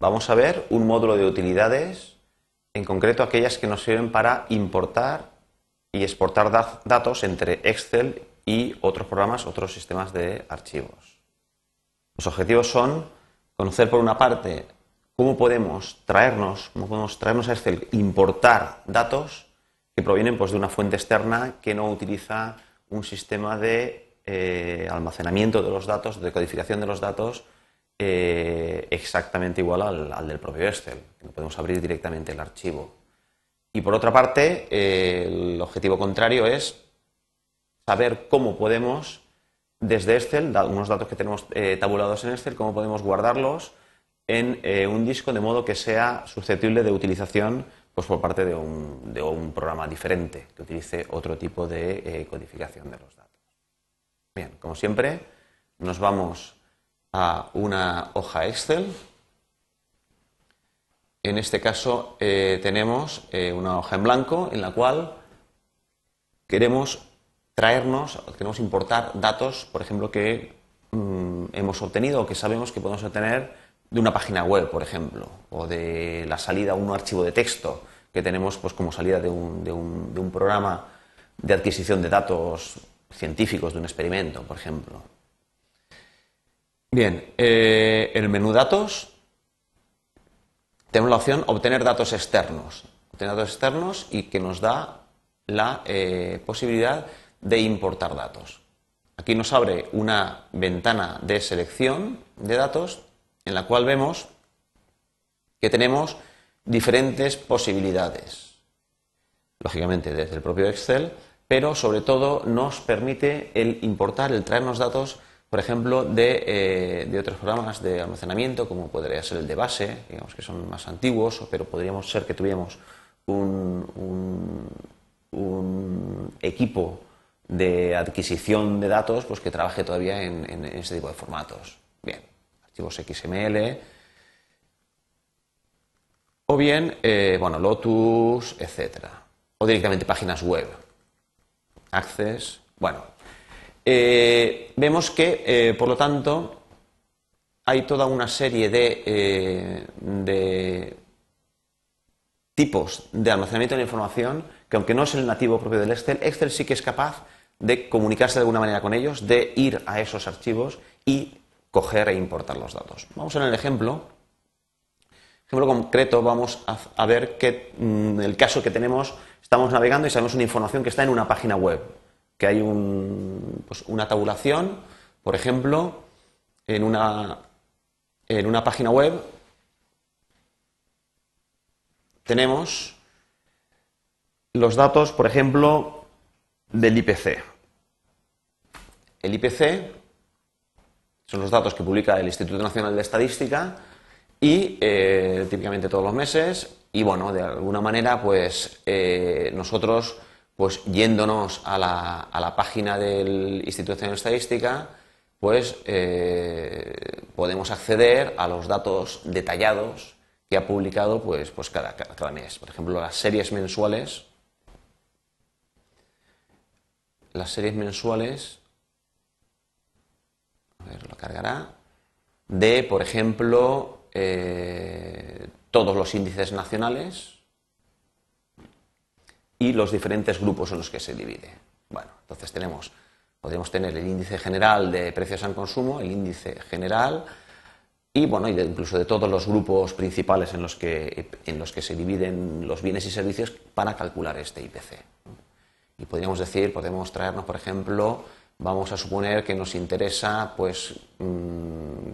vamos a ver un módulo de utilidades, en concreto aquellas que nos sirven para importar y exportar datos entre Excel y otros programas, otros sistemas de archivos. Los objetivos son conocer por una parte cómo podemos traernos, cómo podemos traernos a Excel, importar datos que provienen pues, de una fuente externa que no utiliza un sistema de eh, almacenamiento de los datos, de codificación de los datos eh, exactamente igual al, del propio Excel, no podemos abrir directamente el archivo. Y por otra parte, eh, el objetivo contrario es saber cómo podemos, desde Excel, unos datos que tenemos tabulados en Excel, cómo podemos guardarlos en un disco de modo que sea susceptible de utilización pues, por parte de un programa diferente, que utilice otro tipo de codificación de los datos. Bien, como siempre, nos vamos a una hoja Excel. En este caso eh, tenemos eh, una hoja en blanco en la cual queremos traernos, queremos importar datos, por ejemplo, que mm, hemos obtenido o que sabemos que podemos obtener de una página web, por ejemplo, o de la salida a un archivo de texto que tenemos pues, como salida de un, de un programa de adquisición de datos científicos de un experimento, por ejemplo. Bien, eh, el menú datos tenemos la opción obtener datos externos. Obtener datos externos y que nos da la eh, posibilidad de importar datos. Aquí nos abre una ventana de selección de datos en la cual vemos que tenemos diferentes posibilidades. Lógicamente desde el propio Excel pero sobre todo nos permite el importar, el traernos datos, por ejemplo, de, eh, otros programas de almacenamiento, como podría ser el de base, digamos que son más antiguos, pero podríamos ser que tuviéramos un, equipo de adquisición de datos pues que trabaje todavía en, ese tipo de formatos. Bien, archivos XML, o bien, eh, bueno, Lotus, etcétera, o directamente páginas web. Access. Bueno, eh, vemos que, eh, por lo tanto, hay toda una serie de, eh, tipos de almacenamiento de la información que, aunque no es el nativo propio del Excel, Excel sí que es capaz de comunicarse de alguna manera con ellos, de ir a esos archivos y coger e importar los datos. Vamos ver el ejemplo. Ejemplo concreto, vamos a, ver que mm, el caso que tenemos estamos navegando y sabemos una información que está en una página web, que hay pues, una tabulación, por ejemplo, en una, en una página web tenemos los datos, por ejemplo, del IPC. El IPC son los datos que publica el Instituto Nacional de Estadística y eh, típicamente todos los meses y bueno, de alguna manera, pues eh, nosotros, pues yéndonos a la, a la, página del Instituto de Estadística, pues eh, podemos acceder a los datos detallados que ha publicado pues, pues cada, cada, mes. Por ejemplo, las series mensuales. Las series mensuales. A ver, lo cargará. De, por ejemplo, eh, todos los índices nacionales y los diferentes grupos en los que se divide. Bueno, entonces tenemos, podríamos tener el índice general de precios al consumo, el índice general y bueno, incluso de todos los grupos principales en los, que, en los que se dividen los bienes y servicios para calcular este IPC. Y podríamos decir, podemos traernos, por ejemplo, vamos a suponer que nos interesa pues mm,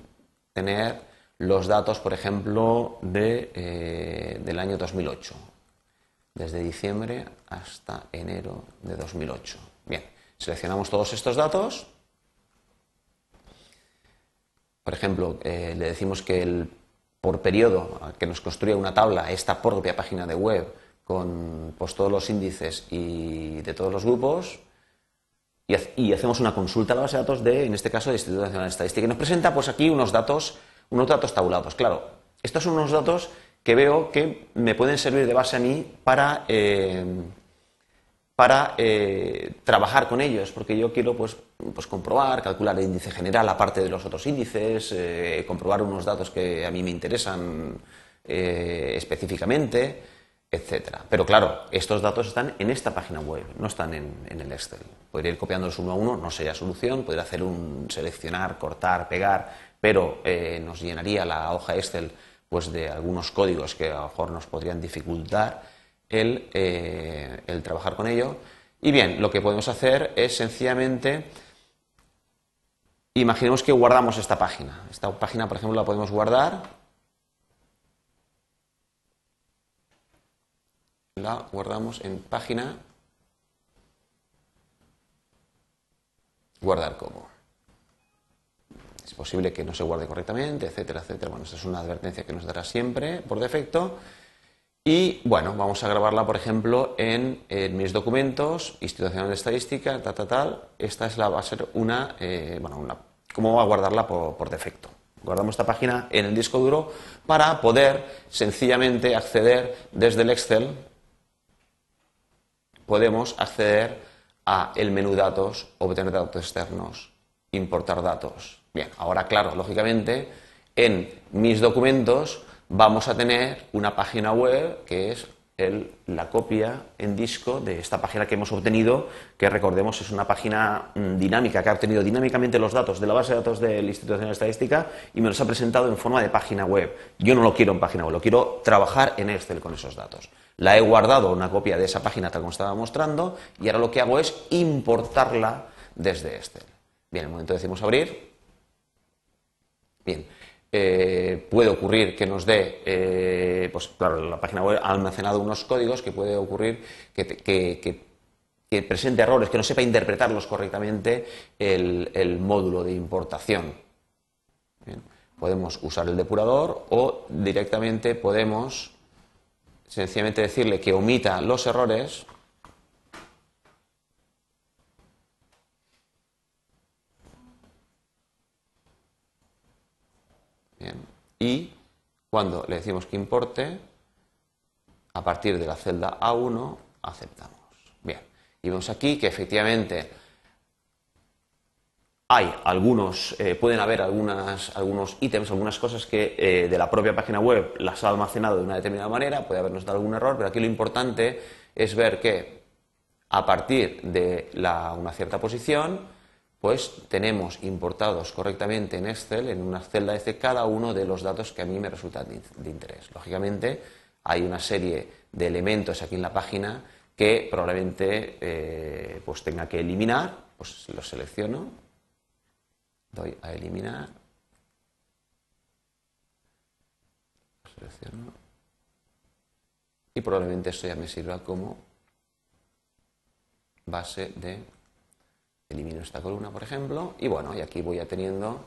tener los datos, por ejemplo, de, eh, del año 2008, desde diciembre hasta enero de 2008. Bien, seleccionamos todos estos datos. Por ejemplo, eh, le decimos que el, por periodo que nos construya una tabla esta propia página de web con pues, todos los índices y de todos los grupos y, hacemos una consulta a la base de datos de, en este caso, del Instituto Nacional de Estadística. Y nos presenta pues aquí unos datos unos datos tabulados. Claro, estos son unos datos que veo que me pueden servir de base a mí para, eh, para eh, trabajar con ellos, porque yo quiero pues, pues, comprobar, calcular el índice general aparte de los otros índices, eh, comprobar unos datos que a mí me interesan específicamente, etc. Pero claro, estos datos están en esta página web, no están en, el Excel. Podría ir copiándolos uno a uno, no sería solución, podría hacer un seleccionar, cortar, pegar, pero nos llenaría la hoja Excel pues, de algunos códigos que a lo mejor nos podrían dificultar eh, el, trabajar con ello. Y bien, lo que podemos hacer es sencillamente, imaginemos que guardamos esta página. Esta página, por ejemplo, la podemos guardar. La guardamos en página. Guardar como. Es posible que no se guarde correctamente, etcétera, etcétera. Bueno, esta es una advertencia que nos dará siempre por defecto. Y bueno, vamos a grabarla, por ejemplo, en, mis documentos, institucional de estadística, tal, tal, tal. Esta es la, va a ser una, eh, bueno, una, ¿cómo va a guardarla por, defecto? Guardamos esta página en el disco duro para poder sencillamente acceder desde el Excel. Podemos acceder a el menú datos, obtener datos externos, importar datos. Bien, ahora claro, lógicamente, en mis documentos vamos a tener una página web que es la copia en disco de esta página que hemos obtenido, que recordemos es una página mm, dinámica, que ha obtenido dinámicamente los datos de la base de datos del Instituto Nacional de Estadística y me los ha presentado en forma de página web. Yo no lo quiero en página web, lo quiero trabajar en Excel con esos datos. La he guardado una copia de esa página tal como estaba mostrando y ahora lo que hago es importarla desde Excel. Bien, en el momento decimos abrir. Bien, eh, puede ocurrir que nos dé, eh, pues claro, la página web ha almacenado unos códigos que puede ocurrir que, presente errores, que no sepa interpretarlos correctamente el, módulo de importación. podemos usar el depurador o directamente podemos sencillamente decirle que omita los errores Y cuando le decimos que importe, a partir de la celda A1 aceptamos. Bien, y vemos aquí que efectivamente hay algunos, eh, pueden haber algunos ítems, algunas cosas que eh, de la propia página web las ha almacenado de una determinada manera, puede habernos dado algún error, pero aquí lo importante es ver que a partir de una cierta posición, pues tenemos importados correctamente en Excel, en una celda de cada uno de los datos que a mí me resultan de, interés. Lógicamente, hay una serie de elementos aquí en la página que probablemente eh, pues tenga que eliminar, pues los selecciono, doy a eliminar, selecciono, y probablemente esto ya me sirva como base de Elimino esta columna, por ejemplo, y bueno, y aquí voy a teniendo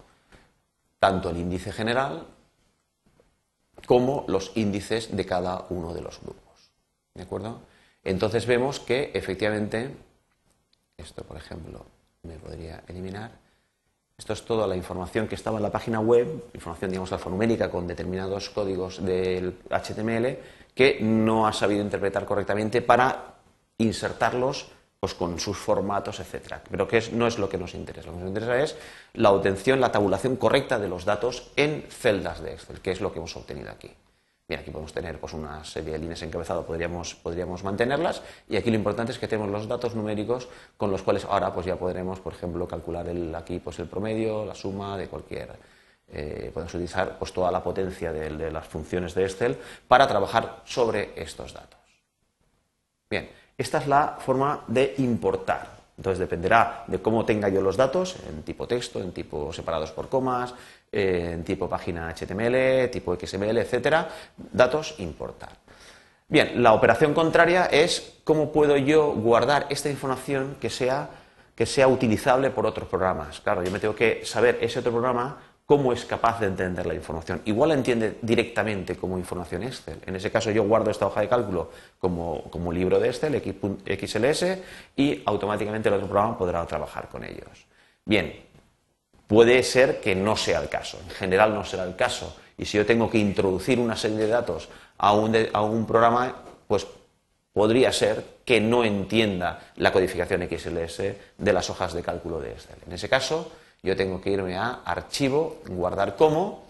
tanto el índice general como los índices de cada uno de los grupos. ¿De acuerdo? Entonces vemos que efectivamente, esto por ejemplo me podría eliminar, esto es toda la información que estaba en la página web, información digamos alfanumérica con determinados códigos del HTML que no ha sabido interpretar correctamente para insertarlos pues con sus formatos, etcétera. Pero que no es lo que nos interesa. Lo que nos interesa es la obtención, la tabulación correcta de los datos en celdas de Excel, que es lo que hemos obtenido aquí. Bien, aquí podemos tener pues, una serie de líneas encabezadas, podríamos, podríamos mantenerlas, y aquí lo importante es que tenemos los datos numéricos con los cuales ahora pues, ya podremos, por ejemplo, calcular el, aquí pues, el promedio, la suma de cualquier. Eh, podemos utilizar pues, toda la potencia de las funciones de Excel para trabajar sobre estos datos. Bien, esta es la forma de importar. Entonces dependerá de cómo tenga yo los datos, en tipo texto, en tipo separados por comas, en tipo página HTML, tipo XML, etcétera, datos importar. Bien, la operación contraria es cómo puedo yo guardar esta información que sea, que sea utilizable por otros programas. Claro, yo me tengo que saber ese otro programa cómo es capaz de entender la información. Igual la entiende directamente como información Excel. En ese caso yo guardo esta hoja de cálculo como, como libro de Excel, XLS, y automáticamente el otro programa podrá trabajar con ellos. Bien, puede ser que no sea el caso. En general no será el caso. Y si yo tengo que introducir una serie de datos a un, a un programa, pues podría ser que no entienda la codificación XLS de las hojas de cálculo de Excel. En ese caso, yo tengo que irme a archivo, guardar como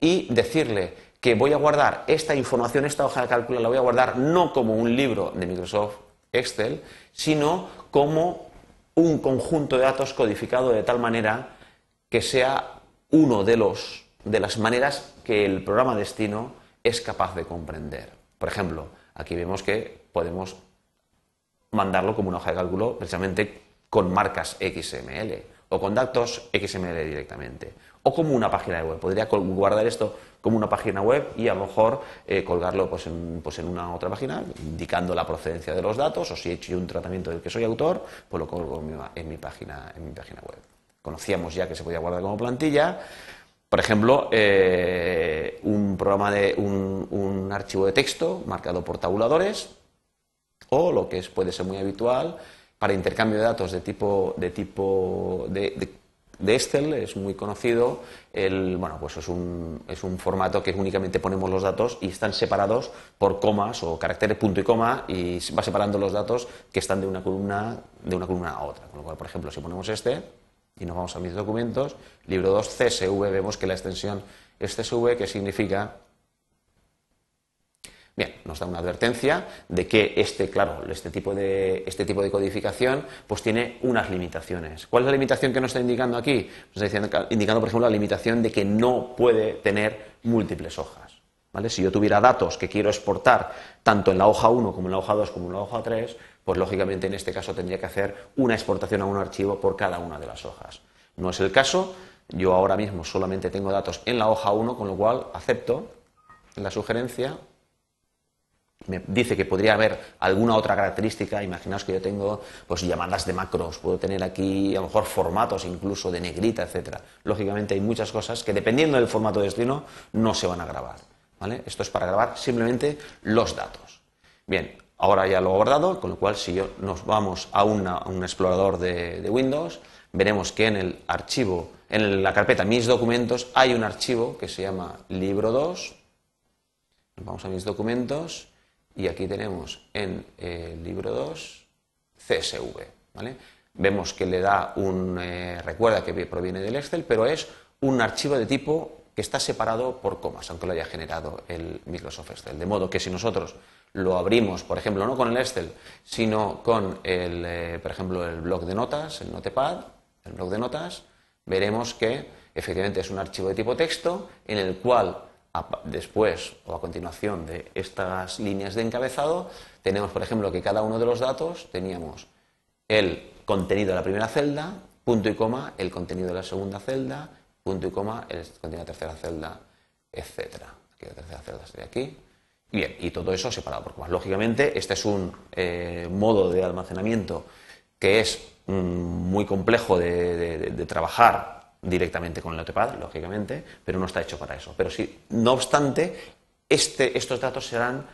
y decirle que voy a guardar esta información, esta hoja de cálculo, la voy a guardar no como un libro de Microsoft Excel, sino como un conjunto de datos codificado de tal manera que sea uno de los de las maneras que el programa destino es capaz de comprender. Por ejemplo, aquí vemos que podemos mandarlo como una hoja de cálculo precisamente con marcas XML o con datos XML directamente o como una página web. Podría guardar esto como una página web y a lo mejor eh, colgarlo pues en, pues en, una otra página indicando la procedencia de los datos o si he hecho un tratamiento del que soy autor, pues lo colgo en mi, página, en mi página web. Conocíamos ya que se podía guardar como plantilla. Por ejemplo, eh, un programa de un, archivo de texto marcado por tabuladores o lo que es, puede ser muy habitual para intercambio de datos de tipo de tipo de Excel es muy conocido. El, bueno, pues es un, es un, formato que únicamente ponemos los datos y están separados por comas o caracteres punto y coma y va separando los datos que están de una columna, de una columna a otra. Con lo cual, por ejemplo, si ponemos este y nos vamos a mis documentos, libro 2 CSV, vemos que la extensión es CSV, que significa Bien, nos da una advertencia de que este, claro, este tipo de, este tipo de codificación pues tiene unas limitaciones. ¿Cuál es la limitación que nos está indicando aquí? Nos está indicando, por ejemplo, la limitación de que no puede tener múltiples hojas. ¿vale? Si yo tuviera datos que quiero exportar tanto en la hoja 1 como en la hoja 2 como en la hoja 3, pues lógicamente en este caso tendría que hacer una exportación a un archivo por cada una de las hojas. No es el caso, yo ahora mismo solamente tengo datos en la hoja 1, con lo cual acepto la sugerencia me dice que podría haber alguna otra característica, imaginaos que yo tengo pues llamadas de macros, puedo tener aquí a lo mejor formatos incluso de negrita, etcétera. Lógicamente hay muchas cosas que dependiendo del formato de destino no se van a grabar. ¿vale? Esto es para grabar simplemente los datos. Bien, ahora ya lo he guardado, con lo cual si yo nos vamos a, un explorador de, de Windows, veremos que en el archivo, en la carpeta mis documentos, hay un archivo que se llama libro 2. Vamos a mis documentos y aquí tenemos en el libro 2 CSV. ¿vale? Vemos que le da un. Eh, recuerda que proviene del Excel, pero es un archivo de tipo que está separado por comas, aunque lo haya generado el Microsoft Excel. De modo que si nosotros lo abrimos, por ejemplo, no con el Excel, sino con el, eh, por ejemplo, el blog de notas, el Notepad, el blog de notas, veremos que efectivamente es un archivo de tipo texto en el cual después o a continuación de estas líneas de encabezado, tenemos, por ejemplo, que cada uno de los datos teníamos el contenido de la primera celda, punto y coma, el contenido de la segunda celda, punto y coma, el contenido de la tercera celda, etcétera. Aquí la tercera celda sería aquí. Bien, y todo eso separado por comas. Lógicamente, este es un eh, modo de almacenamiento que es mm, muy complejo de trabajar directamente con el Notepad, lógicamente, pero no está hecho para eso. Pero sí, no obstante, este, estos datos serán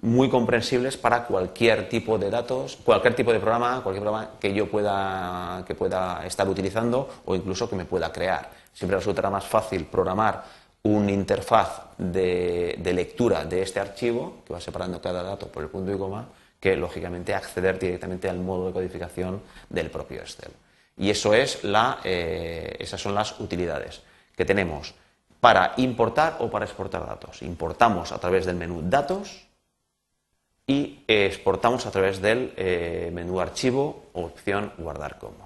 muy comprensibles para cualquier tipo de datos, cualquier tipo de programa, cualquier programa que yo pueda, que pueda estar utilizando o incluso que me pueda crear. Siempre resultará más fácil programar una interfaz de, de lectura de este archivo, que va separando cada dato por el punto y coma, que lógicamente acceder directamente al modo de codificación del propio Excel. Y eso es la, eh, esas son las utilidades que tenemos para importar o para exportar datos. Importamos a través del menú Datos y exportamos a través del eh, menú Archivo opción Guardar como.